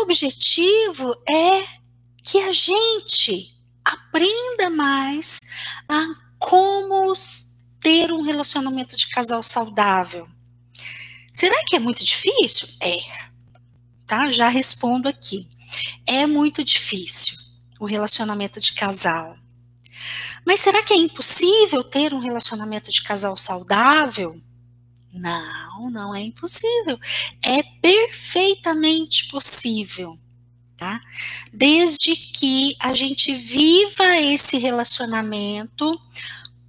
meu objetivo é que a gente aprenda mais a como ter um relacionamento de casal saudável. Será que é muito difícil? É. Tá? Já respondo aqui. É muito difícil o relacionamento de casal. Mas será que é impossível ter um relacionamento de casal saudável? Não, não é impossível. É perfeitamente possível, tá? Desde que a gente viva esse relacionamento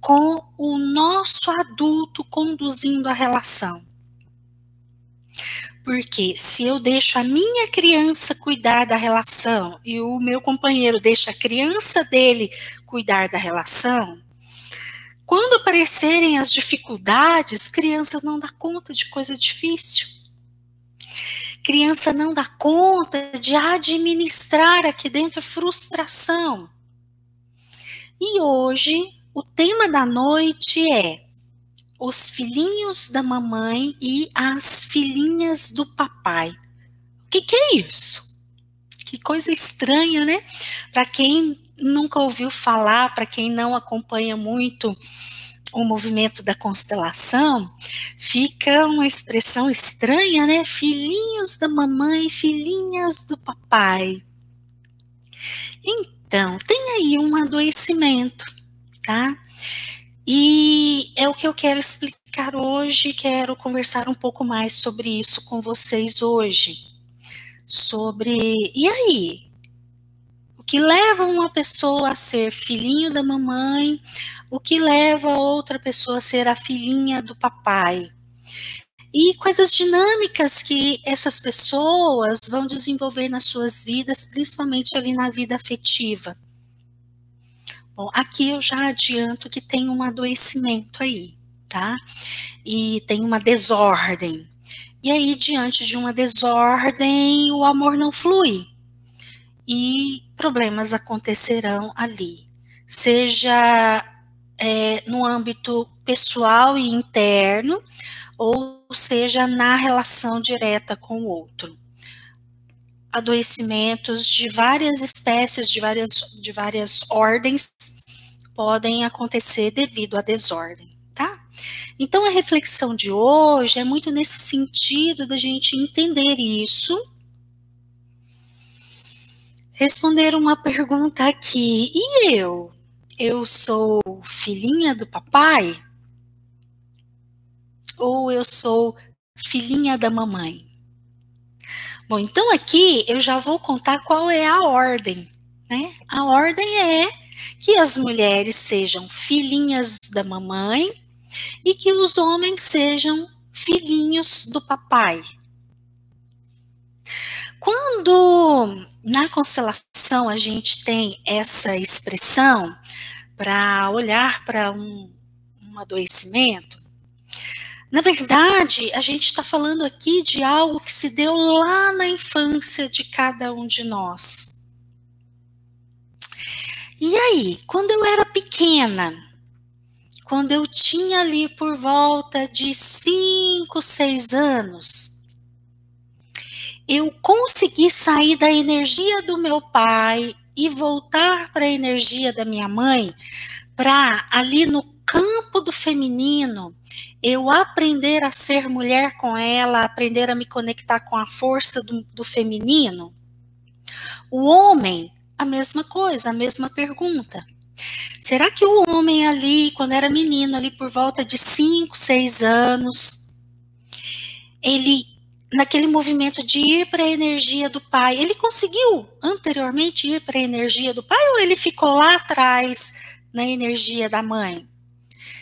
com o nosso adulto conduzindo a relação. Porque se eu deixo a minha criança cuidar da relação e o meu companheiro deixa a criança dele cuidar da relação, quando aparecerem as dificuldades, criança não dá conta de coisa difícil. Criança não dá conta de administrar aqui dentro frustração. E hoje, o tema da noite é os filhinhos da mamãe e as filhinhas do papai. O que, que é isso? Que coisa estranha, né? Para quem nunca ouviu falar, para quem não acompanha muito o movimento da constelação, fica uma expressão estranha, né? Filhinhos da mamãe, filhinhas do papai. Então, tem aí um adoecimento, tá? E é o que eu quero explicar hoje, quero conversar um pouco mais sobre isso com vocês hoje. Sobre, e aí? O que leva uma pessoa a ser filhinho da mamãe? O que leva outra pessoa a ser a filhinha do papai? E quais as dinâmicas que essas pessoas vão desenvolver nas suas vidas, principalmente ali na vida afetiva? Bom, aqui eu já adianto que tem um adoecimento aí, tá? E tem uma desordem. E aí, diante de uma desordem, o amor não flui e problemas acontecerão ali, seja é, no âmbito pessoal e interno, ou seja na relação direta com o outro. Adoecimentos de várias espécies, de várias, de várias ordens, podem acontecer devido à desordem, tá? Então, a reflexão de hoje é muito nesse sentido da gente entender isso responder uma pergunta aqui. E eu? Eu sou filhinha do papai? Ou eu sou filhinha da mamãe? Bom, então aqui eu já vou contar qual é a ordem, né? A ordem é que as mulheres sejam filhinhas da mamãe e que os homens sejam filhinhos do papai. Quando na constelação a gente tem essa expressão para olhar para um, um adoecimento, na verdade, a gente está falando aqui de algo que se deu lá na infância de cada um de nós. E aí, quando eu era pequena, quando eu tinha ali por volta de 5, 6 anos, eu consegui sair da energia do meu pai e voltar para a energia da minha mãe, para ali no campo do feminino, eu aprender a ser mulher com ela, aprender a me conectar com a força do, do feminino. O homem, a mesma coisa, a mesma pergunta. Será que o homem ali, quando era menino, ali por volta de 5, 6 anos, ele naquele movimento de ir para a energia do pai, ele conseguiu anteriormente ir para a energia do pai ou ele ficou lá atrás na energia da mãe?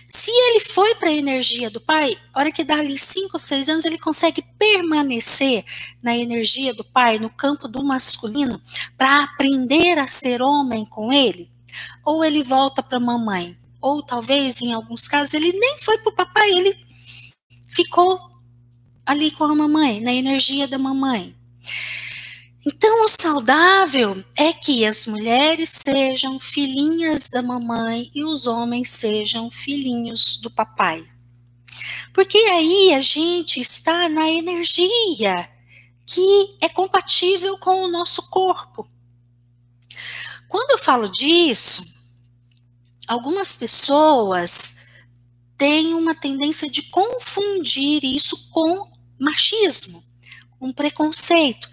Se ele foi para a energia do pai, a hora que dá ali 5 ou 6 anos, ele consegue permanecer na energia do pai, no campo do masculino, para aprender a ser homem com ele? Ou ele volta para a mamãe? Ou talvez, em alguns casos, ele nem foi para o papai, ele ficou ali com a mamãe, na energia da mamãe. Então, o saudável é que as mulheres sejam filhinhas da mamãe e os homens sejam filhinhos do papai. Porque aí a gente está na energia que é compatível com o nosso corpo. Quando eu falo disso, algumas pessoas têm uma tendência de confundir isso com machismo, com preconceito.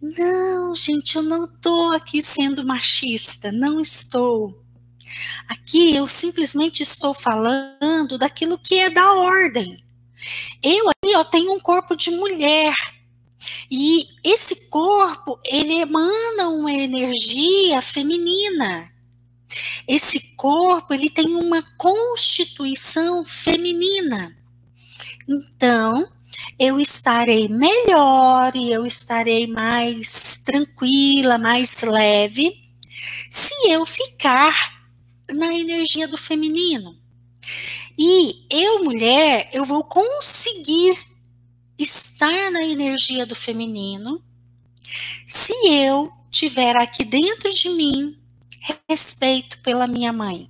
Não, gente, eu não estou aqui sendo machista, não estou. Aqui eu simplesmente estou falando daquilo que é da ordem. Eu aqui ó, tenho um corpo de mulher, e esse corpo, ele emana uma energia feminina. Esse corpo, ele tem uma constituição feminina. Então, eu estarei melhor e eu estarei mais tranquila, mais leve, se eu ficar na energia do feminino. E eu, mulher, eu vou conseguir estar na energia do feminino se eu tiver aqui dentro de mim respeito pela minha mãe.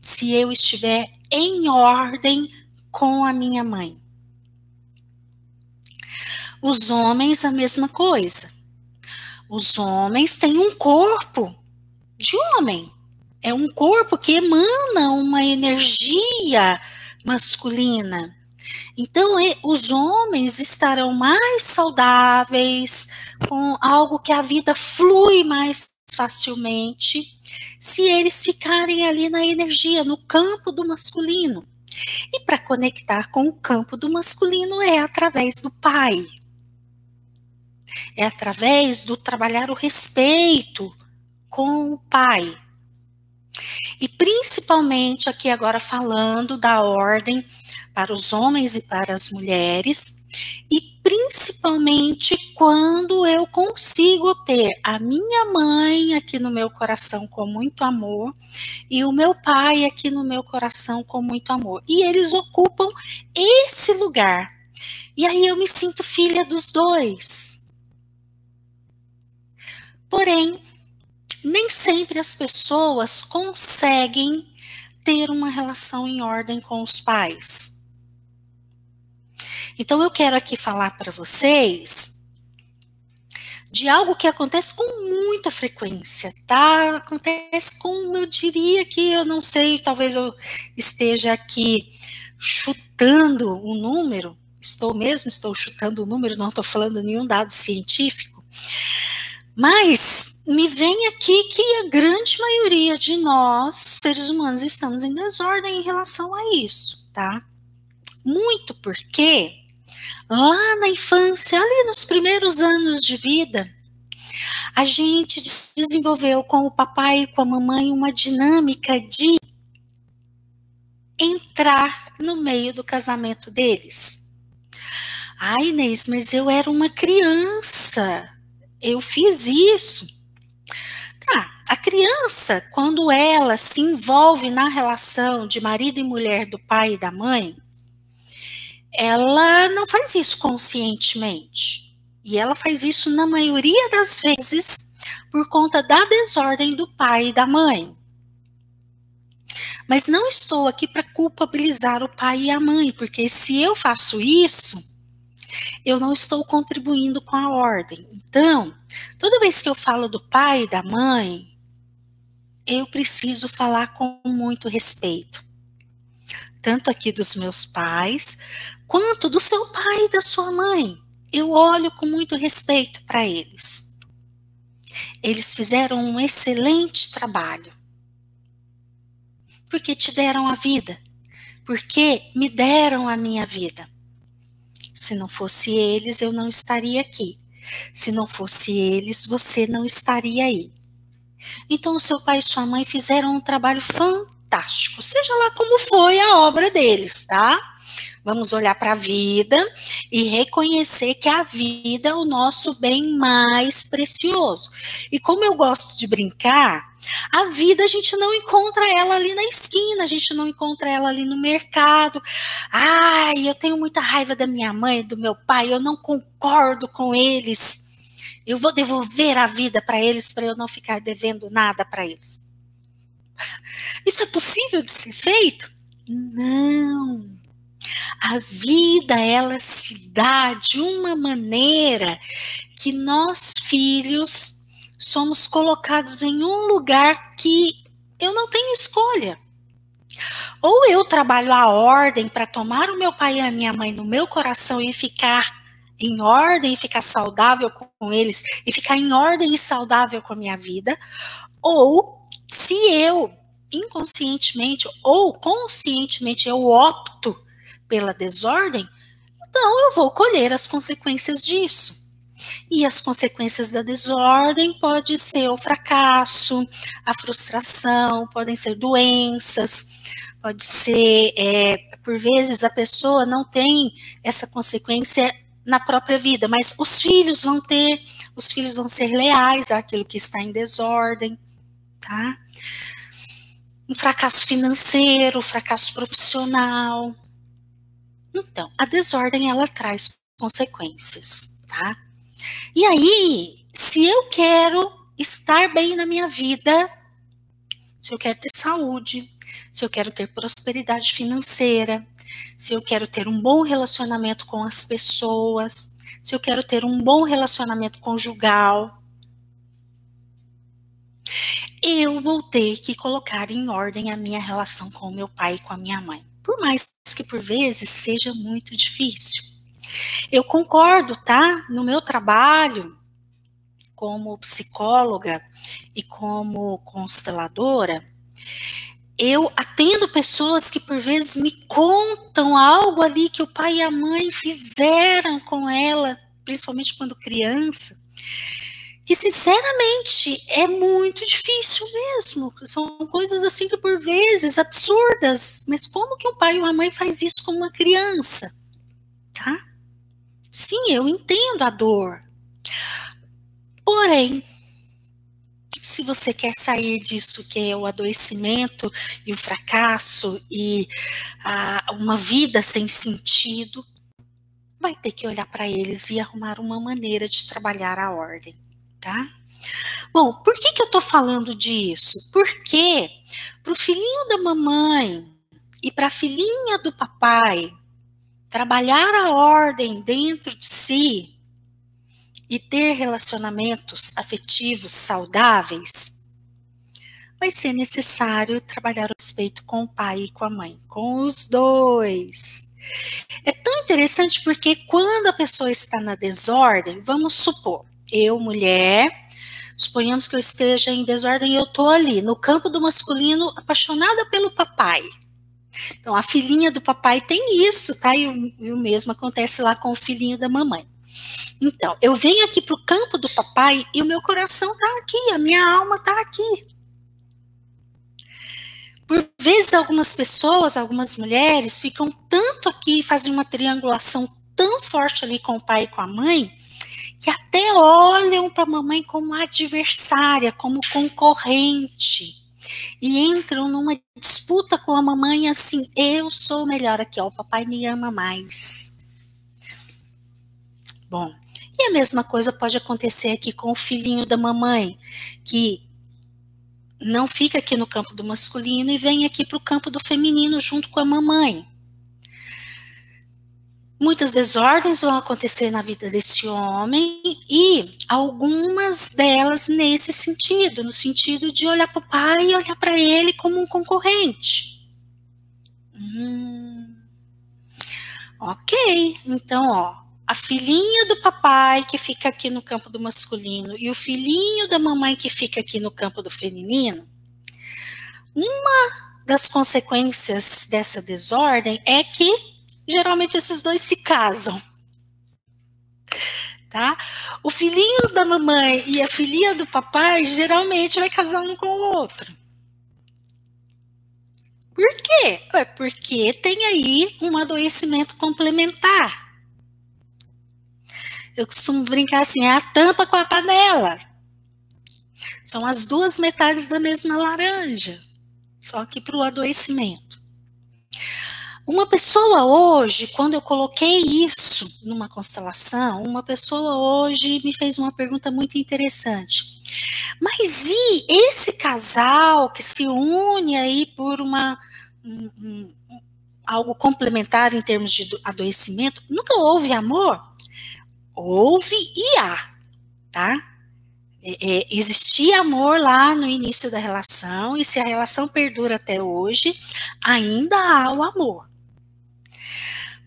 Se eu estiver em ordem com a minha mãe. Os homens, a mesma coisa. Os homens têm um corpo de homem. É um corpo que emana uma energia masculina. Então, os homens estarão mais saudáveis, com algo que a vida flui mais facilmente, se eles ficarem ali na energia, no campo do masculino. E para conectar com o campo do masculino é através do pai. É através do trabalhar o respeito com o pai. E principalmente aqui agora falando da ordem para os homens e para as mulheres, e principalmente quando eu consigo ter a minha mãe aqui no meu coração com muito amor e o meu pai aqui no meu coração com muito amor. E eles ocupam esse lugar. E aí eu me sinto filha dos dois. Porém, nem sempre as pessoas conseguem ter uma relação em ordem com os pais. Então eu quero aqui falar para vocês de algo que acontece com muita frequência, tá? Acontece com, eu diria que eu não sei, talvez eu esteja aqui chutando um número, estou mesmo, estou chutando o um número, não estou falando nenhum dado científico, mas me vem aqui que a grande maioria de nós, seres humanos, estamos em desordem em relação a isso, tá? Muito porque lá na infância, ali nos primeiros anos de vida, a gente desenvolveu com o papai e com a mamãe uma dinâmica de entrar no meio do casamento deles. Ai, Inês, mas eu era uma criança, eu fiz isso. Tá, a criança, quando ela se envolve na relação de marido e mulher do pai e da mãe, ela não faz isso conscientemente. E ela faz isso na maioria das vezes por conta da desordem do pai e da mãe. Mas não estou aqui para culpabilizar o pai e a mãe, porque se eu faço isso, eu não estou contribuindo com a ordem. Então, toda vez que eu falo do pai e da mãe, eu preciso falar com muito respeito. Tanto aqui dos meus pais, quanto do seu pai e da sua mãe. Eu olho com muito respeito para eles. Eles fizeram um excelente trabalho. Porque te deram a vida. Porque me deram a minha vida. Se não fosse eles, eu não estaria aqui. Se não fosse eles, você não estaria aí. Então, o seu pai e sua mãe fizeram um trabalho fantástico, seja lá como foi a obra deles, tá? Vamos olhar para a vida e reconhecer que a vida é o nosso bem mais precioso. E como eu gosto de brincar, a vida a gente não encontra ela ali na esquina, a gente não encontra ela ali no mercado. Ai, eu tenho muita raiva da minha mãe, do meu pai, eu não concordo com eles. Eu vou devolver a vida para eles para eu não ficar devendo nada para eles. Isso é possível de ser feito? Não. A vida, ela se dá de uma maneira que nós, filhos, somos colocados em um lugar que eu não tenho escolha. Ou eu trabalho a ordem para tomar o meu pai e a minha mãe no meu coração e ficar em ordem ficar saudável com eles e ficar em ordem e saudável com a minha vida, ou se eu inconscientemente ou conscientemente eu opto pela desordem, então eu vou colher as consequências disso. E as consequências da desordem pode ser o fracasso, a frustração, podem ser doenças, pode ser, é, por vezes a pessoa não tem essa consequência na própria vida, mas os filhos vão ter, os filhos vão ser leais àquilo que está em desordem, tá? Um fracasso financeiro, fracasso profissional. Então, a desordem ela traz consequências, tá? E aí, se eu quero estar bem na minha vida, se eu quero ter saúde, se eu quero ter prosperidade financeira, se eu quero ter um bom relacionamento com as pessoas, se eu quero ter um bom relacionamento conjugal, eu vou ter que colocar em ordem a minha relação com o meu pai e com a minha mãe. Por mais que por vezes seja muito difícil. Eu concordo, tá? No meu trabalho como psicóloga e como consteladora, eu atendo pessoas que por vezes me contam algo ali que o pai e a mãe fizeram com ela, principalmente quando criança, que sinceramente é muito difícil mesmo. São coisas assim que por vezes absurdas, mas como que um pai e uma mãe faz isso com uma criança? Tá? Sim, eu entendo a dor. Porém, se você quer sair disso que é o adoecimento e o fracasso e a, uma vida sem sentido, vai ter que olhar para eles e arrumar uma maneira de trabalhar a ordem, tá? Bom, por que, que eu estou falando disso? Porque para o filhinho da mamãe e para a filhinha do papai trabalhar a ordem dentro de si e ter relacionamentos afetivos saudáveis, vai ser necessário trabalhar o respeito com o pai e com a mãe, com os dois. É tão interessante porque quando a pessoa está na desordem, vamos supor, eu, mulher, suponhamos que eu esteja em desordem e eu estou ali, no campo do masculino, apaixonada pelo papai. Então, a filhinha do papai tem isso, tá? E o, e o mesmo acontece lá com o filhinho da mamãe. Então, eu venho aqui para o campo do papai e o meu coração está aqui, a minha alma está aqui. Por vezes, algumas pessoas, algumas mulheres, ficam tanto aqui, fazem uma triangulação tão forte ali com o pai e com a mãe, que até olham para a mamãe como adversária, como concorrente. E entram numa disputa com a mamãe assim: eu sou melhor aqui, ó, o papai me ama mais. Bom, e a mesma coisa pode acontecer aqui com o filhinho da mamãe, que não fica aqui no campo do masculino e vem aqui para o campo do feminino junto com a mamãe. Muitas desordens vão acontecer na vida desse homem e algumas delas nesse sentido, no sentido de olhar para o pai e olhar para ele como um concorrente. Hum, ok, então, ó, a filhinha do papai que fica aqui no campo do masculino e o filhinho da mamãe que fica aqui no campo do feminino, uma das consequências dessa desordem é que geralmente esses dois se casam. Tá? O filhinho da mamãe e a filhinha do papai geralmente vai casar um com o outro. Por quê? É porque tem aí um adoecimento complementar. Eu costumo brincar assim, é a tampa com a panela. São as duas metades da mesma laranja, só que para o adoecimento. Uma pessoa hoje, quando eu coloquei isso numa constelação, uma pessoa hoje me fez uma pergunta muito interessante. Mas e esse casal que se une aí por uma um, um, algo complementar em termos de adoecimento, nunca houve amor? Houve e há, tá? É, é, existia amor lá no início da relação, e se a relação perdura até hoje, ainda há o amor.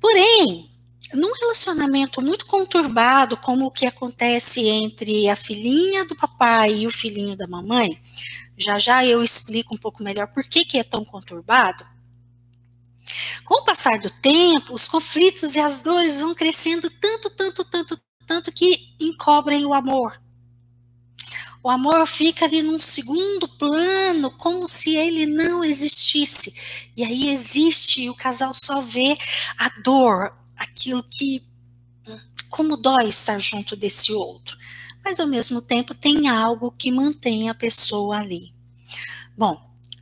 Porém, num relacionamento muito conturbado, como o que acontece entre a filhinha do papai e o filhinho da mamãe, já já eu explico um pouco melhor por que, que é tão conturbado. Com o passar do tempo, os conflitos e as dores vão crescendo tanto, tanto, tanto, tanto que encobrem o amor. O amor fica ali num segundo plano, como se ele não existisse. E aí existe, e o casal só vê a dor, aquilo que. Como dói estar junto desse outro. Mas ao mesmo tempo tem algo que mantém a pessoa ali. Bom,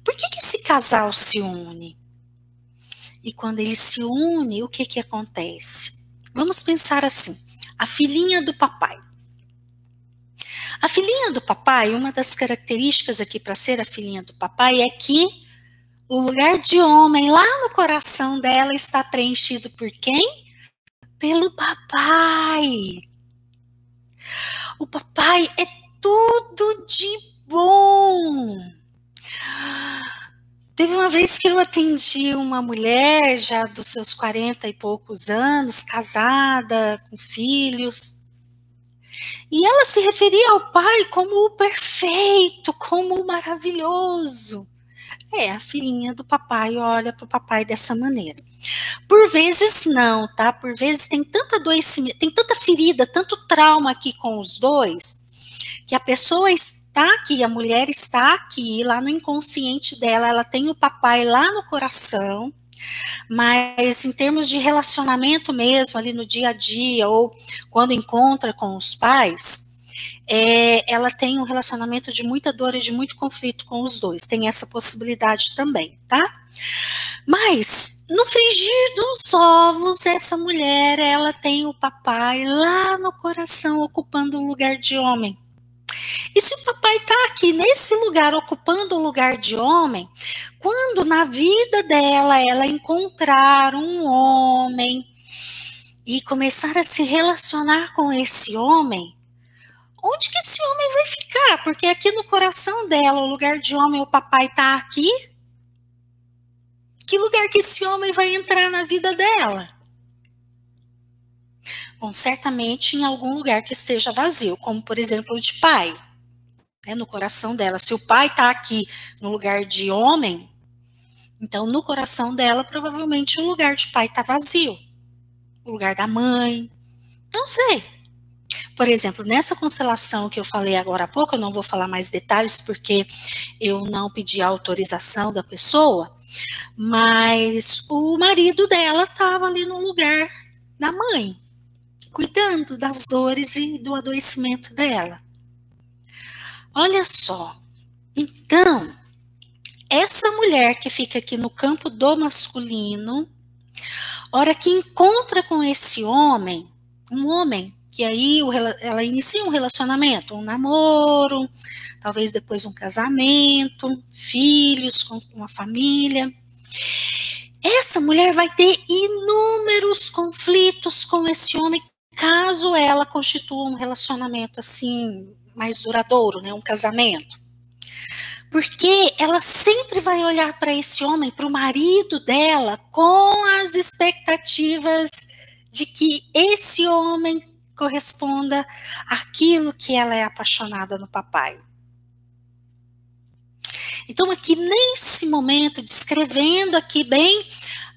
por que, que esse casal se une? E quando ele se une, o que, que acontece? Vamos pensar assim: a filhinha do papai. A filhinha do papai, uma das características aqui para ser a filhinha do papai é que o lugar de homem lá no coração dela está preenchido por quem? Pelo papai. O papai é tudo de bom. Teve uma vez que eu atendi uma mulher já dos seus 40 e poucos anos, casada, com filhos. E ela se referia ao pai como o perfeito, como o maravilhoso. É, a filhinha do papai olha para o papai dessa maneira. Por vezes não, tá? Por vezes tem tanta adoecimento, tem tanta ferida, tanto trauma aqui com os dois, que a pessoa está aqui, a mulher está aqui, lá no inconsciente dela, ela tem o papai lá no coração, mas em termos de relacionamento mesmo, ali no dia a dia, ou quando encontra com os pais, é, ela tem um relacionamento de muita dor e de muito conflito com os dois. Tem essa possibilidade também, tá? Mas no frigir dos ovos, essa mulher, ela tem o papai lá no coração ocupando o lugar de homem. E se o papai está aqui nesse lugar, ocupando o lugar de homem, quando na vida dela ela encontrar um homem e começar a se relacionar com esse homem, onde que esse homem vai ficar? Porque aqui no coração dela, o lugar de homem, o papai está aqui. Que lugar que esse homem vai entrar na vida dela? Bom, certamente em algum lugar que esteja vazio, como por exemplo o de pai né, no coração dela. Se o pai está aqui no lugar de homem, então no coração dela provavelmente o lugar de pai está vazio. O lugar da mãe. Não sei. Por exemplo, nessa constelação que eu falei agora há pouco, eu não vou falar mais detalhes porque eu não pedi autorização da pessoa, mas o marido dela estava ali no lugar da mãe, cuidando das dores e do adoecimento dela. Olha só. Então, essa mulher que fica aqui no campo do masculino, hora que encontra com esse homem, um homem que aí ela inicia um relacionamento, um namoro, talvez depois um casamento, filhos com uma família. Essa mulher vai ter inúmeros conflitos com esse homem caso ela constitua um relacionamento assim mais duradouro, né, um casamento. Porque ela sempre vai olhar para esse homem, para o marido dela, com as expectativas de que esse homem corresponda àquilo que ela é apaixonada no papai. Então, aqui nesse momento, descrevendo aqui bem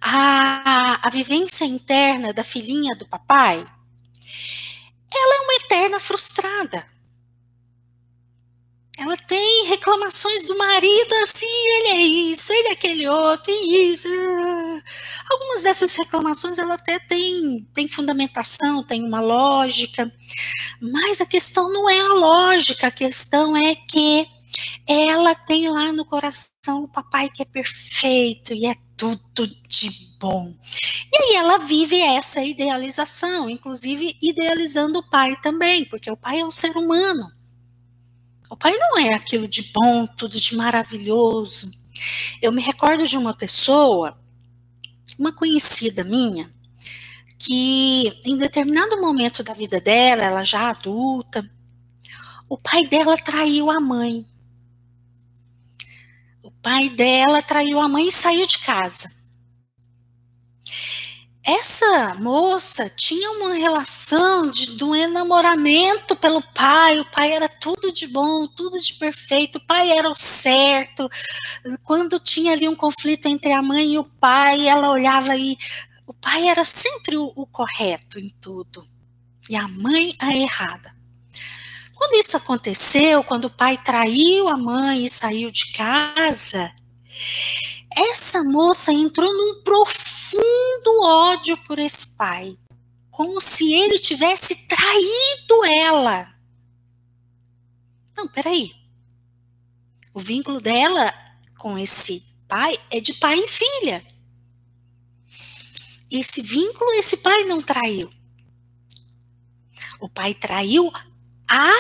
a, a vivência interna da filhinha do papai, ela é uma eterna frustrada ela tem reclamações do marido assim, ele é isso, ele é aquele outro, e isso. Algumas dessas reclamações ela até tem, tem fundamentação, tem uma lógica, mas a questão não é a lógica, a questão é que ela tem lá no coração o papai que é perfeito e é tudo de bom. E aí ela vive essa idealização, inclusive idealizando o pai também, porque o pai é um ser humano. O pai não é aquilo de bom, tudo de maravilhoso. Eu me recordo de uma pessoa uma conhecida minha que em determinado momento da vida dela, ela já adulta, o pai dela traiu a mãe. O pai dela traiu a mãe e saiu de casa. Essa moça tinha uma relação de, de um enamoramento pelo pai. O pai era tudo de bom, tudo de perfeito. O pai era o certo. Quando tinha ali um conflito entre a mãe e o pai, ela olhava e o pai era sempre o, o correto em tudo e a mãe a errada. Quando isso aconteceu, quando o pai traiu a mãe e saiu de casa, essa moça entrou num profundo ódio por esse pai, como se ele tivesse traído ela. Não, peraí. O vínculo dela com esse pai é de pai e filha. Esse vínculo esse pai não traiu. O pai traiu a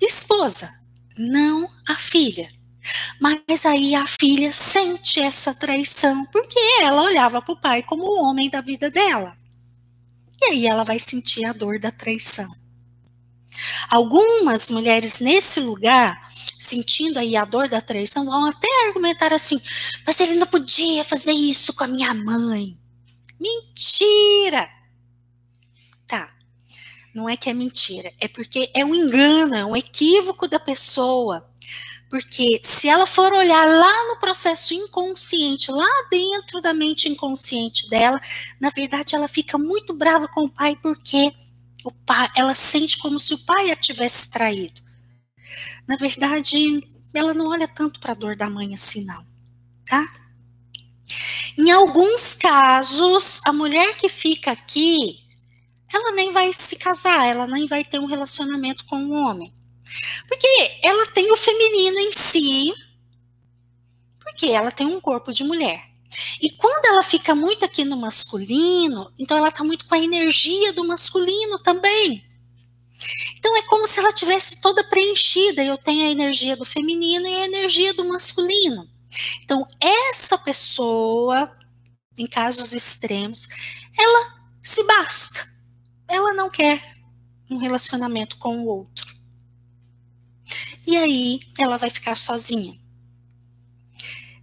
esposa, não a filha. Mas aí a filha sente essa traição, porque ela olhava para o pai como o homem da vida dela. E aí ela vai sentir a dor da traição. Algumas mulheres nesse lugar, sentindo aí a dor da traição, vão até argumentar assim: mas ele não podia fazer isso com a minha mãe. Mentira! Tá, não é que é mentira, é porque é um engano, é um equívoco da pessoa. Porque se ela for olhar lá no processo inconsciente, lá dentro da mente inconsciente dela, na verdade ela fica muito brava com o pai porque o pai, ela sente como se o pai a tivesse traído. Na verdade, ela não olha tanto para a dor da mãe assim não, tá? Em alguns casos, a mulher que fica aqui, ela nem vai se casar, ela nem vai ter um relacionamento com um homem. Porque ela tem o feminino em si, porque ela tem um corpo de mulher. E quando ela fica muito aqui no masculino, então ela está muito com a energia do masculino também. Então é como se ela tivesse toda preenchida. Eu tenho a energia do feminino e a energia do masculino. Então essa pessoa, em casos extremos, ela se basta. Ela não quer um relacionamento com o outro e aí ela vai ficar sozinha.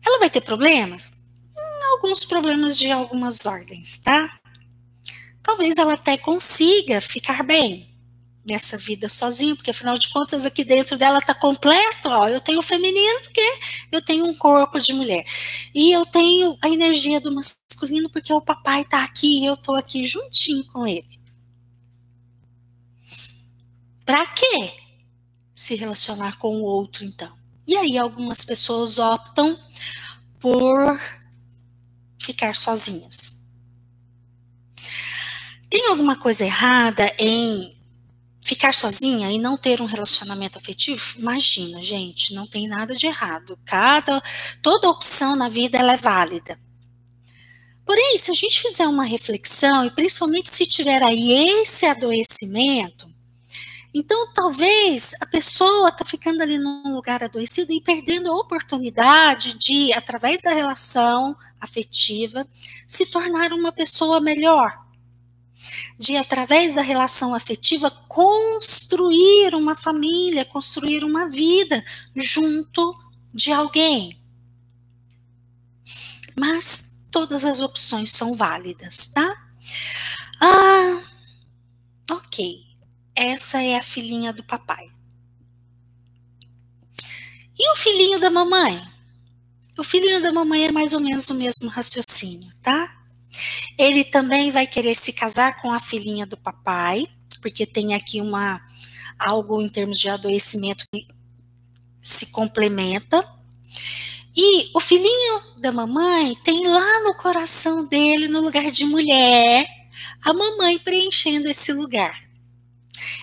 Ela vai ter problemas? Hum, alguns problemas de algumas ordens, tá? Talvez ela até consiga ficar bem nessa vida sozinha, porque afinal de contas aqui dentro dela tá completo, ó, eu tenho o feminino porque eu tenho um corpo de mulher. E eu tenho a energia do masculino porque o papai tá aqui e eu tô aqui juntinho com ele. Para quê? Se relacionar com o outro, então. E aí algumas pessoas optam por ficar sozinhas. Tem alguma coisa errada em ficar sozinha e não ter um relacionamento afetivo? Imagina, gente, não tem nada de errado. Cada toda opção na vida ela é válida. Porém, se a gente fizer uma reflexão e principalmente se tiver aí esse adoecimento, então, talvez a pessoa está ficando ali num lugar adoecido e perdendo a oportunidade de, através da relação afetiva, se tornar uma pessoa melhor. De, através da relação afetiva, construir uma família, construir uma vida junto de alguém. Mas todas as opções são válidas, tá? Ah, ok essa é a filhinha do papai. E o filhinho da mamãe? O filhinho da mamãe é mais ou menos o mesmo raciocínio, tá? Ele também vai querer se casar com a filhinha do papai, porque tem aqui uma algo em termos de adoecimento que se complementa. E o filhinho da mamãe tem lá no coração dele, no lugar de mulher, a mamãe preenchendo esse lugar.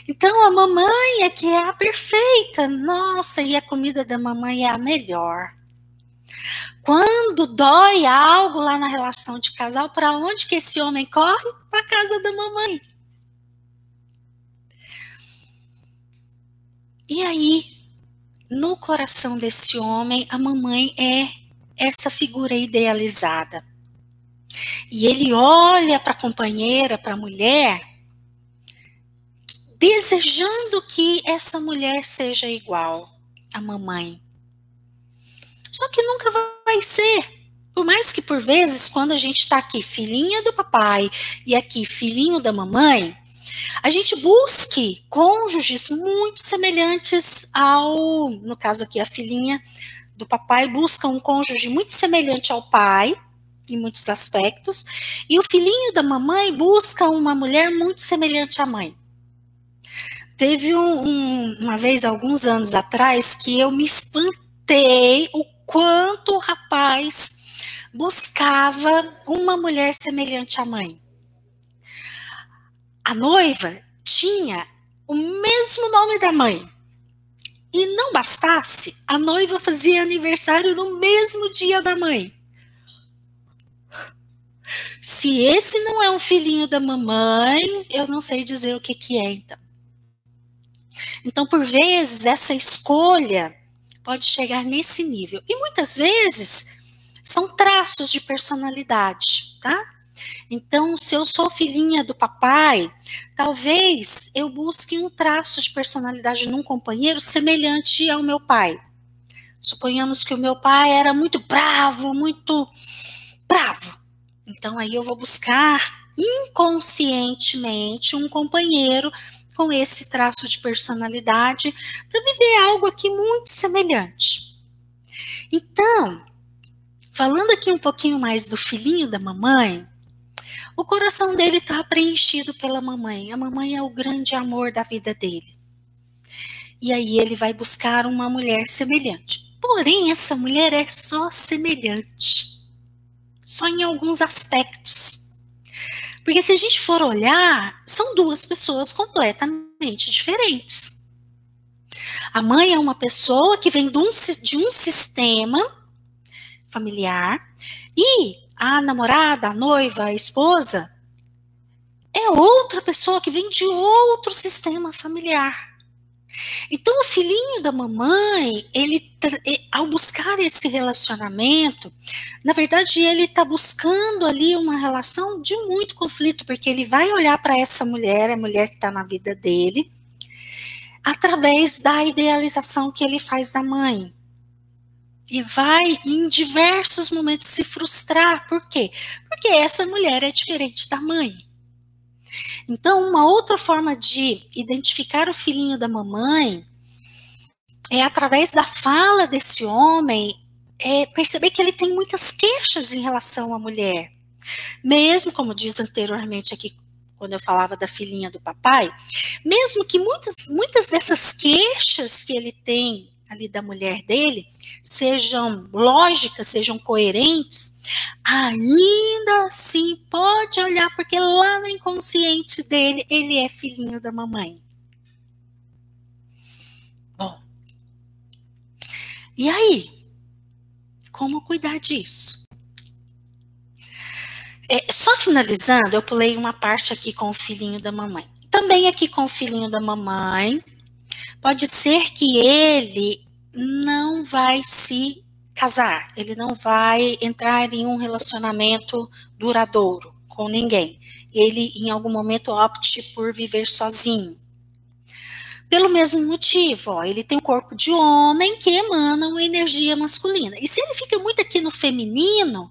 Então a mamãe é que é a perfeita. Nossa, e a comida da mamãe é a melhor. Quando dói algo lá na relação de casal, para onde que esse homem corre? Para casa da mamãe. E aí, no coração desse homem, a mamãe é essa figura idealizada. E ele olha para a companheira, para a mulher, desejando que essa mulher seja igual à mamãe. Só que nunca vai ser. Por mais que por vezes, quando a gente está aqui, filhinha do papai, e aqui, filhinho da mamãe, a gente busque cônjuges muito semelhantes ao, no caso aqui, a filhinha do papai busca um cônjuge muito semelhante ao pai, em muitos aspectos, e o filhinho da mamãe busca uma mulher muito semelhante à mãe. Teve um, um, uma vez, alguns anos atrás, que eu me espantei o quanto o rapaz buscava uma mulher semelhante à mãe. A noiva tinha o mesmo nome da mãe. E não bastasse, a noiva fazia aniversário no mesmo dia da mãe. Se esse não é um filhinho da mamãe, eu não sei dizer o que, que é, então. Então, por vezes, essa escolha pode chegar nesse nível. E muitas vezes são traços de personalidade, tá? Então, se eu sou filhinha do papai, talvez eu busque um traço de personalidade num companheiro semelhante ao meu pai. Suponhamos que o meu pai era muito bravo, muito bravo. Então, aí eu vou buscar inconscientemente um companheiro com esse traço de personalidade para viver algo aqui muito semelhante. Então, falando aqui um pouquinho mais do filhinho da mamãe, o coração dele está preenchido pela mamãe. A mamãe é o grande amor da vida dele. E aí ele vai buscar uma mulher semelhante. Porém, essa mulher é só semelhante. Só em alguns aspectos. Porque se a gente for olhar, são duas pessoas completamente diferentes. A mãe é uma pessoa que vem de um, de um sistema familiar e a namorada, a noiva, a esposa é outra pessoa que vem de outro sistema familiar. Então, o filhinho da mamãe, ele, ao buscar esse relacionamento, na verdade, ele está buscando ali uma relação de muito conflito, porque ele vai olhar para essa mulher, a mulher que está na vida dele, através da idealização que ele faz da mãe. E vai, em diversos momentos, se frustrar. Por quê? Porque essa mulher é diferente da mãe. Então, uma outra forma de identificar o filhinho da mamãe é através da fala desse homem, é perceber que ele tem muitas queixas em relação à mulher. Mesmo, como diz anteriormente aqui, quando eu falava da filhinha do papai, mesmo que muitas, muitas dessas queixas que ele tem ali da mulher dele sejam lógicas, sejam coerentes, ainda assim pode olhar, porque lá no inconsciente dele, ele é filhinho da mamãe. Bom, e aí? Como cuidar disso? É, só finalizando, eu pulei uma parte aqui com o filhinho da mamãe. Também aqui com o filhinho da mamãe, pode ser que ele não vai se casar, ele não vai entrar em um relacionamento duradouro com ninguém. Ele, em algum momento, opte por viver sozinho. Pelo mesmo motivo, ó, ele tem um corpo de homem que emana uma energia masculina. E se ele fica muito aqui no feminino,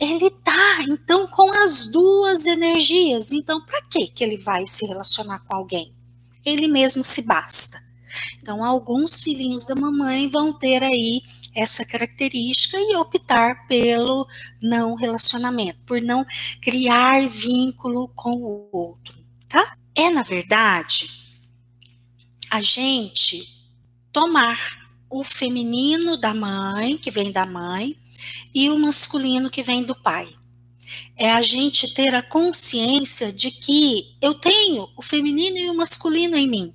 ele tá então com as duas energias. Então, para que que ele vai se relacionar com alguém? Ele mesmo se basta. Então, alguns filhinhos da mamãe vão ter aí essa característica e optar pelo não relacionamento, por não criar vínculo com o outro, tá? É, na verdade, a gente tomar o feminino da mãe, que vem da mãe, e o masculino que vem do pai. É a gente ter a consciência de que eu tenho o feminino e o masculino em mim.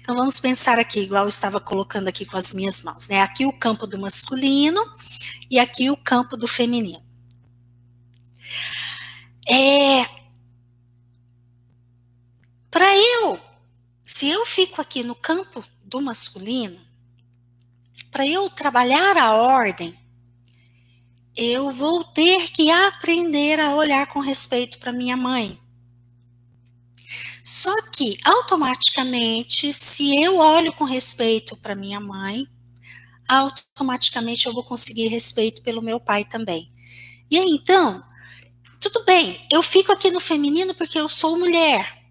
Então vamos pensar aqui, igual eu estava colocando aqui com as minhas mãos, né? Aqui o campo do masculino e aqui o campo do feminino. É, para eu, se eu fico aqui no campo do masculino, para eu trabalhar a ordem, eu vou ter que aprender a olhar com respeito para minha mãe. Só que automaticamente, se eu olho com respeito para minha mãe, automaticamente eu vou conseguir respeito pelo meu pai também. E aí então, tudo bem, eu fico aqui no feminino porque eu sou mulher.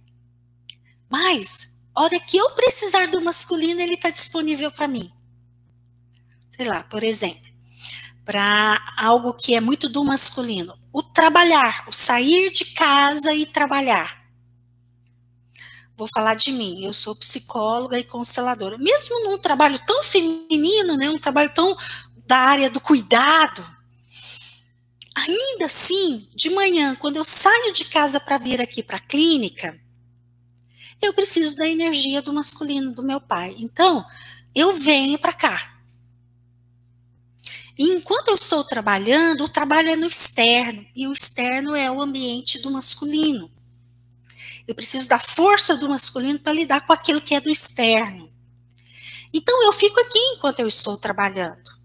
Mas, hora que eu precisar do masculino, ele está disponível para mim. Sei lá, por exemplo, para algo que é muito do masculino, o trabalhar, o sair de casa e trabalhar vou falar de mim, eu sou psicóloga e consteladora. Mesmo num trabalho tão feminino, né, um trabalho tão da área do cuidado, ainda assim, de manhã, quando eu saio de casa para vir aqui para a clínica, eu preciso da energia do masculino do meu pai. Então, eu venho para cá. E enquanto eu estou trabalhando, o trabalho é no externo, e o externo é o ambiente do masculino. Eu preciso da força do masculino para lidar com aquilo que é do externo. Então eu fico aqui enquanto eu estou trabalhando.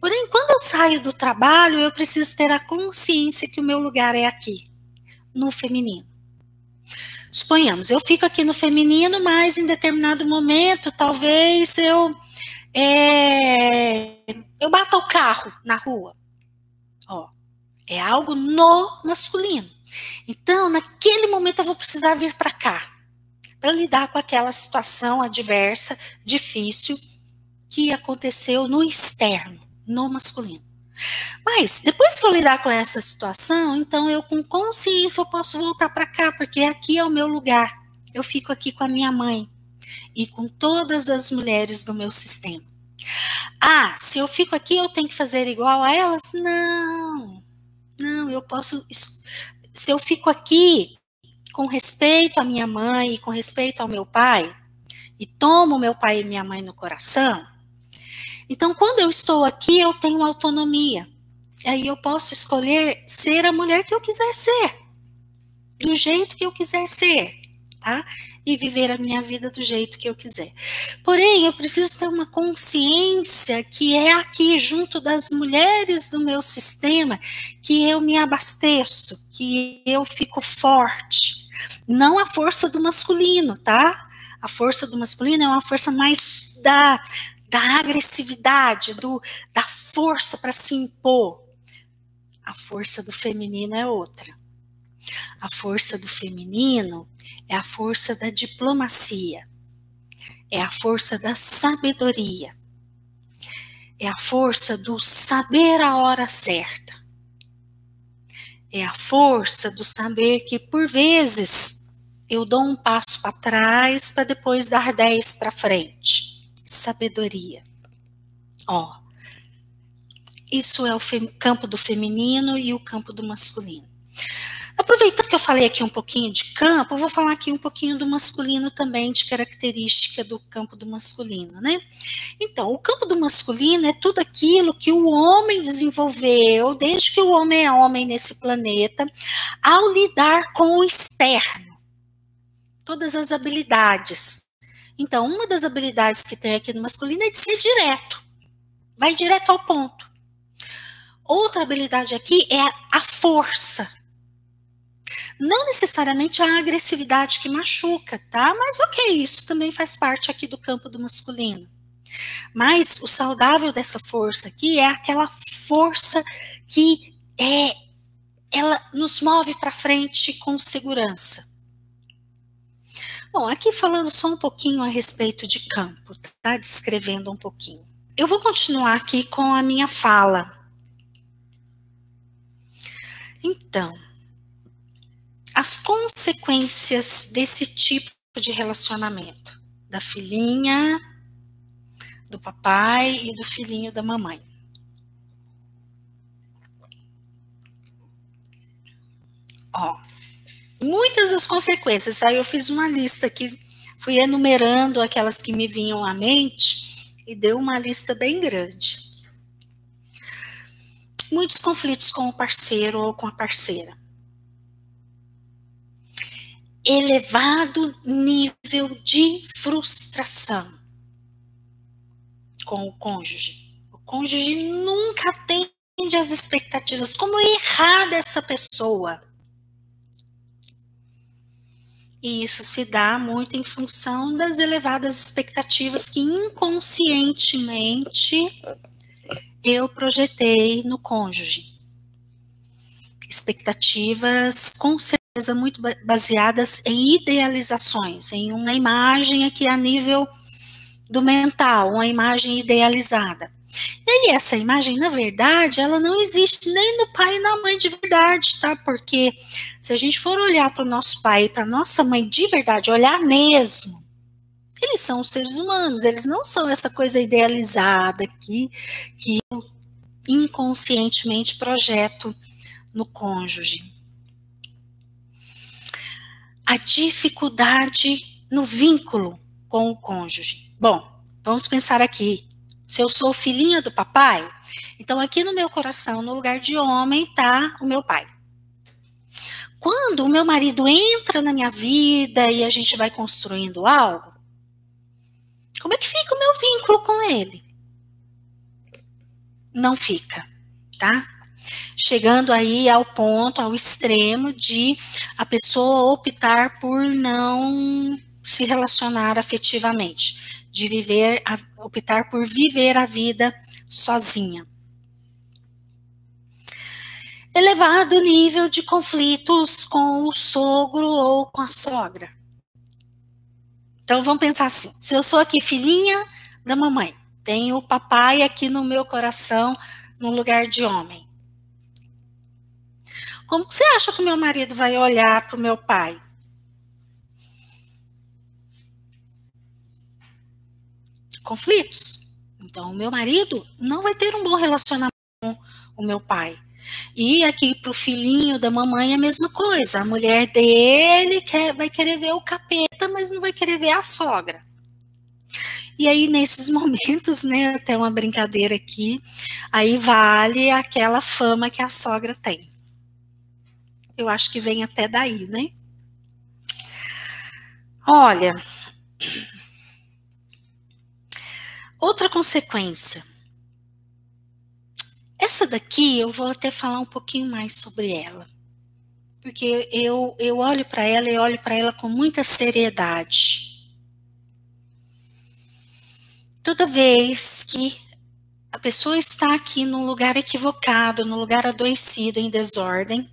Porém, quando eu saio do trabalho, eu preciso ter a consciência que o meu lugar é aqui, no feminino. Suponhamos, eu fico aqui no feminino, mas em determinado momento, talvez eu é, eu bato o carro na rua. Ó, é algo no masculino. Então, naquele momento eu vou precisar vir para cá para lidar com aquela situação adversa, difícil que aconteceu no externo, no masculino. Mas depois que eu lidar com essa situação, então eu com consciência eu posso voltar para cá, porque aqui é o meu lugar. Eu fico aqui com a minha mãe e com todas as mulheres do meu sistema. Ah, se eu fico aqui eu tenho que fazer igual a elas? Não. Não, eu posso se eu fico aqui com respeito à minha mãe e com respeito ao meu pai, e tomo meu pai e minha mãe no coração, então quando eu estou aqui, eu tenho autonomia. Aí eu posso escolher ser a mulher que eu quiser ser, do jeito que eu quiser ser, tá? E viver a minha vida do jeito que eu quiser. Porém, eu preciso ter uma consciência que é aqui, junto das mulheres do meu sistema, que eu me abasteço, que eu fico forte. Não a força do masculino, tá? A força do masculino é uma força mais da, da agressividade, do, da força para se impor. A força do feminino é outra. A força do feminino é a força da diplomacia, é a força da sabedoria, é a força do saber a hora certa, é a força do saber que, por vezes, eu dou um passo para trás para depois dar dez para frente. Sabedoria. Ó, isso é o campo do feminino e o campo do masculino. Aproveitando que eu falei aqui um pouquinho de campo, eu vou falar aqui um pouquinho do masculino também, de característica do campo do masculino, né? Então, o campo do masculino é tudo aquilo que o homem desenvolveu, desde que o homem é homem nesse planeta, ao lidar com o externo. Todas as habilidades. Então, uma das habilidades que tem aqui no masculino é de ser direto. Vai direto ao ponto. Outra habilidade aqui é a força não necessariamente a agressividade que machuca, tá? Mas ok, isso também faz parte aqui do campo do masculino. Mas o saudável dessa força aqui é aquela força que é ela nos move para frente com segurança. Bom, aqui falando só um pouquinho a respeito de campo, tá? Descrevendo um pouquinho. Eu vou continuar aqui com a minha fala. Então, as consequências desse tipo de relacionamento da filhinha, do papai e do filhinho da mamãe. Ó, muitas das consequências, tá? Eu fiz uma lista aqui, fui enumerando aquelas que me vinham à mente e deu uma lista bem grande. Muitos conflitos com o parceiro ou com a parceira elevado nível de frustração com o cônjuge. O cônjuge nunca atende às expectativas, como errar dessa pessoa. E isso se dá muito em função das elevadas expectativas que inconscientemente eu projetei no cônjuge. Expectativas com certeza muito baseadas em idealizações, em uma imagem aqui a nível do mental, uma imagem idealizada. E essa imagem, na verdade, ela não existe nem no pai e na mãe de verdade, tá? Porque se a gente for olhar para o nosso pai e para nossa mãe de verdade, olhar mesmo, eles são seres humanos, eles não são essa coisa idealizada aqui que eu inconscientemente projeto no cônjuge. A dificuldade no vínculo com o cônjuge. Bom, vamos pensar aqui. Se eu sou filhinha do papai, então aqui no meu coração, no lugar de homem, está o meu pai. Quando o meu marido entra na minha vida e a gente vai construindo algo, como é que fica o meu vínculo com ele? Não fica, tá? Chegando aí ao ponto, ao extremo de a pessoa optar por não se relacionar afetivamente, de viver, optar por viver a vida sozinha. Elevado nível de conflitos com o sogro ou com a sogra. Então vamos pensar assim: se eu sou aqui filhinha da mamãe, tenho o papai aqui no meu coração, no lugar de homem. Como você acha que o meu marido vai olhar para o meu pai? conflitos. Então, o meu marido não vai ter um bom relacionamento com o meu pai. E aqui para o filhinho da mamãe é a mesma coisa. A mulher dele quer, vai querer ver o capeta, mas não vai querer ver a sogra. E aí, nesses momentos, né, até uma brincadeira aqui, aí vale aquela fama que a sogra tem. Eu acho que vem até daí, né? Olha, Outra consequência. Essa daqui eu vou até falar um pouquinho mais sobre ela. Porque eu, eu olho para ela e olho para ela com muita seriedade. Toda vez que a pessoa está aqui num lugar equivocado, num lugar adoecido, em desordem,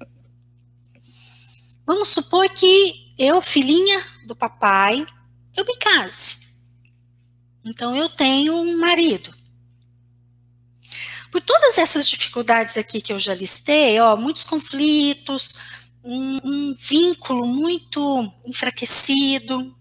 vamos supor que eu, filhinha do papai, eu me case. Então eu tenho um marido. Por todas essas dificuldades aqui que eu já listei, ó, muitos conflitos, um, um vínculo muito enfraquecido.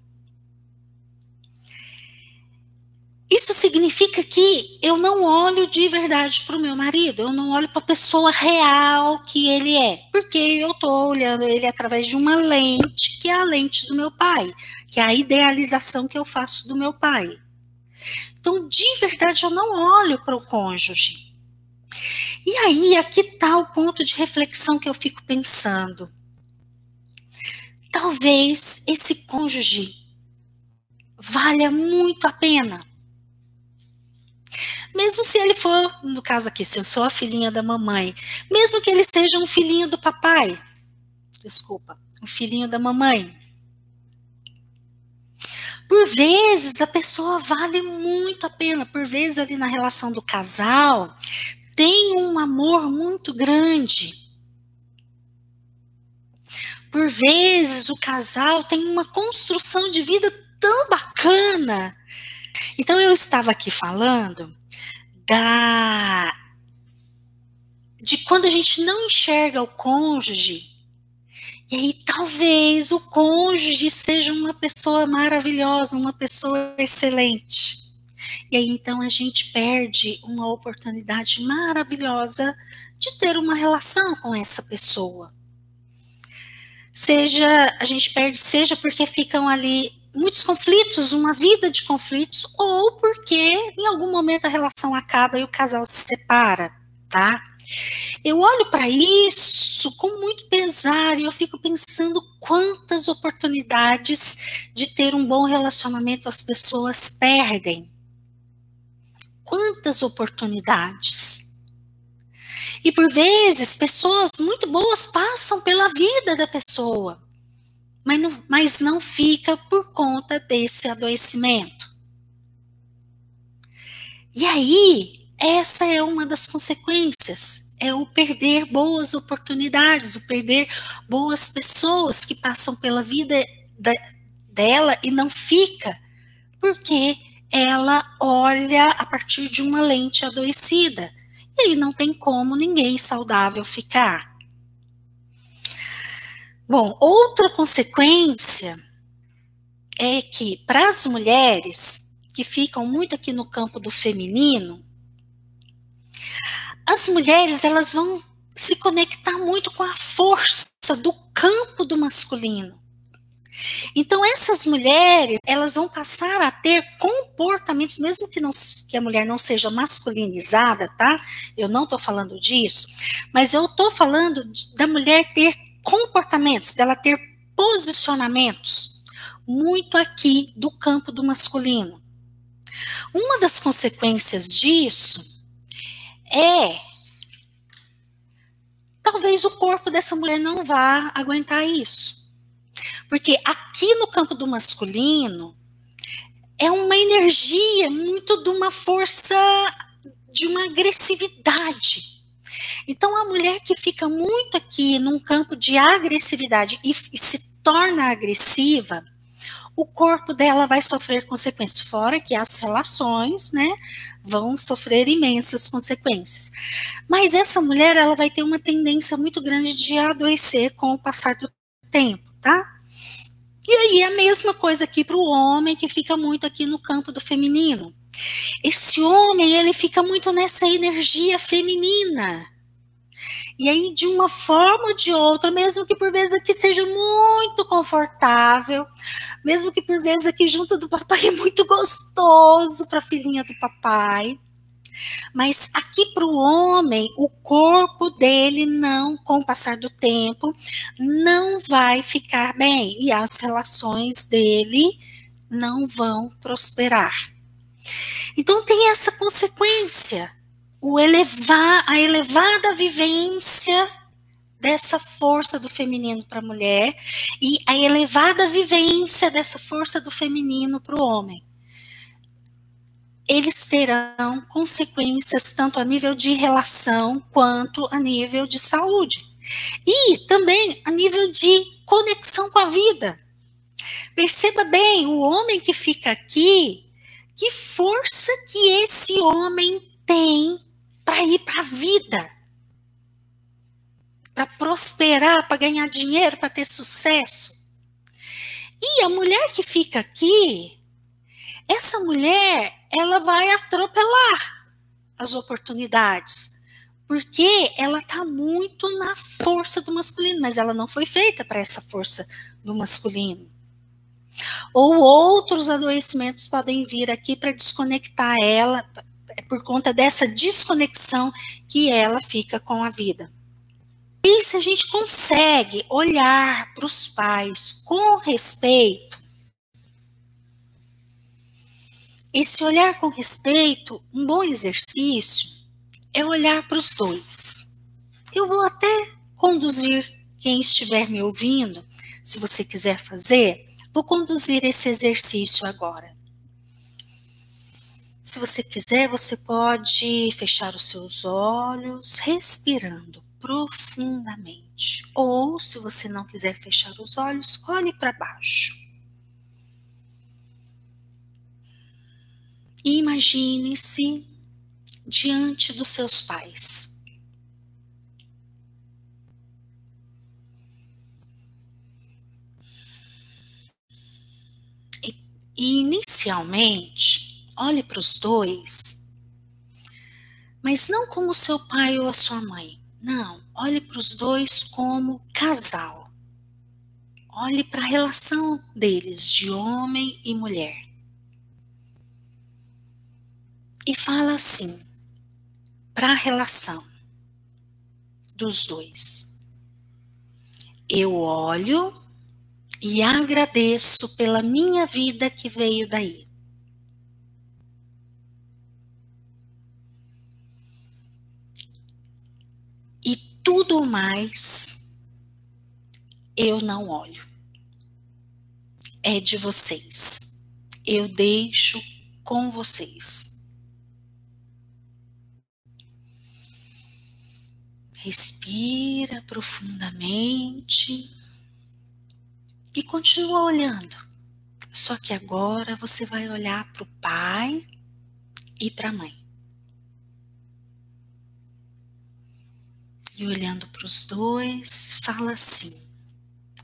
Isso significa que eu não olho de verdade para o meu marido, eu não olho para a pessoa real que ele é, porque eu estou olhando ele através de uma lente, que é a lente do meu pai, que é a idealização que eu faço do meu pai. Então, de verdade, eu não olho para o cônjuge. E aí, aqui está o ponto de reflexão que eu fico pensando. Talvez esse cônjuge valha muito a pena. Mesmo se ele for, no caso aqui, se eu sou a filhinha da mamãe, mesmo que ele seja um filhinho do papai, desculpa, um filhinho da mamãe, por vezes a pessoa vale muito a pena, por vezes ali na relação do casal tem um amor muito grande. Por vezes o casal tem uma construção de vida tão bacana. Então eu estava aqui falando da de quando a gente não enxerga o cônjuge e aí talvez o cônjuge seja uma pessoa maravilhosa, uma pessoa excelente. E aí então a gente perde uma oportunidade maravilhosa de ter uma relação com essa pessoa. Seja a gente perde, seja porque ficam ali muitos conflitos, uma vida de conflitos, ou porque em algum momento a relação acaba e o casal se separa, tá? Eu olho para isso com muito pesar e eu fico pensando quantas oportunidades de ter um bom relacionamento as pessoas perdem. Quantas oportunidades. E por vezes, pessoas muito boas passam pela vida da pessoa, mas não, mas não fica por conta desse adoecimento. E aí, essa é uma das consequências, é o perder boas oportunidades, o perder boas pessoas que passam pela vida da, dela e não fica, porque ela olha a partir de uma lente adoecida. E aí não tem como ninguém saudável ficar. Bom, outra consequência é que para as mulheres que ficam muito aqui no campo do feminino, as mulheres elas vão se conectar muito com a força do campo do masculino. Então essas mulheres, elas vão passar a ter comportamentos, mesmo que, não, que a mulher não seja masculinizada, tá? Eu não estou falando disso, mas eu estou falando da mulher ter comportamentos, dela ter posicionamentos muito aqui do campo do masculino. Uma das consequências disso é talvez o corpo dessa mulher não vá aguentar isso. Porque aqui no campo do masculino é uma energia muito de uma força, de uma agressividade. Então, a mulher que fica muito aqui num campo de agressividade e, e se torna agressiva, o corpo dela vai sofrer consequências, fora que as relações, né, vão sofrer imensas consequências. Mas essa mulher, ela vai ter uma tendência muito grande de adoecer com o passar do tempo, tá? E aí a mesma coisa aqui para o homem que fica muito aqui no campo do feminino. Esse homem, ele fica muito nessa energia feminina. E aí, de uma forma ou de outra, mesmo que por vezes aqui seja muito confortável, mesmo que por vezes aqui junto do papai é muito gostoso para a filhinha do papai, mas aqui para o homem, o corpo dele não, com o passar do tempo, não vai ficar bem e as relações dele não vão prosperar. Então tem essa consequência, o elevar, a elevada vivência dessa força do feminino para a mulher e a elevada vivência dessa força do feminino para o homem eles terão consequências tanto a nível de relação quanto a nível de saúde. E também a nível de conexão com a vida. Perceba bem, o homem que fica aqui, que força que esse homem tem para ir para a vida, para prosperar, para ganhar dinheiro, para ter sucesso. E a mulher que fica aqui, essa mulher, ela vai atropelar as oportunidades, porque ela está muito na força do masculino, mas ela não foi feita para essa força do masculino. Ou outros adoecimentos podem vir aqui para desconectar ela, é por conta dessa desconexão que ela fica com a vida. E se a gente consegue olhar para os pais com respeito, Esse olhar com respeito, um bom exercício, é olhar para os dois. Eu vou até conduzir quem estiver me ouvindo, se você quiser fazer, vou conduzir esse exercício agora. Se você quiser, você pode fechar os seus olhos, respirando profundamente. Ou, se você não quiser fechar os olhos, olhe para baixo. Imagine-se diante dos seus pais. E, inicialmente, olhe para os dois, mas não como seu pai ou a sua mãe. Não, olhe para os dois como casal. Olhe para a relação deles, de homem e mulher e fala assim para a relação dos dois. Eu olho e agradeço pela minha vida que veio daí. tudo mais eu não olho. É de vocês. Eu deixo com vocês. Respira profundamente e continua olhando. Só que agora você vai olhar para o pai e para a mãe. E olhando para os dois, fala assim: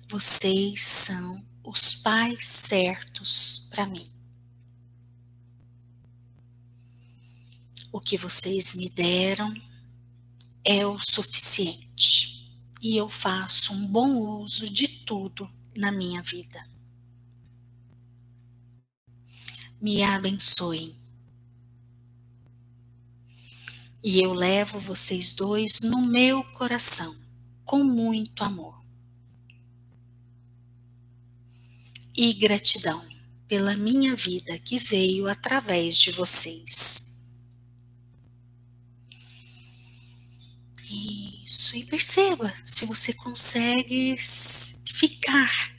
vocês são os pais certos para mim. O que vocês me deram é o suficiente e eu faço um bom uso de tudo na minha vida. Me abençoem. E eu levo vocês dois no meu coração com muito amor. E gratidão pela minha vida que veio através de vocês. Isso, e perceba se você consegue ficar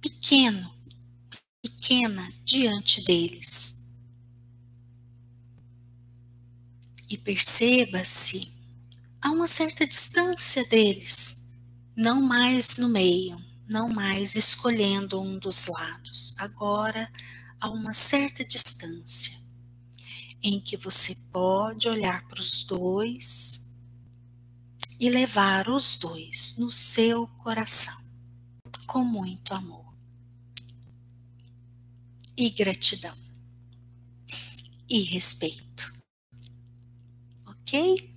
pequeno, pequena diante deles. E perceba-se a uma certa distância deles, não mais no meio, não mais escolhendo um dos lados, agora a uma certa distância, em que você pode olhar para os dois e levar os dois no seu coração com muito amor e gratidão e respeito. Ok?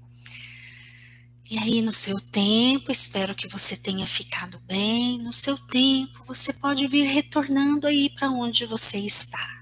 E aí, no seu tempo, espero que você tenha ficado bem. No seu tempo, você pode vir retornando aí para onde você está.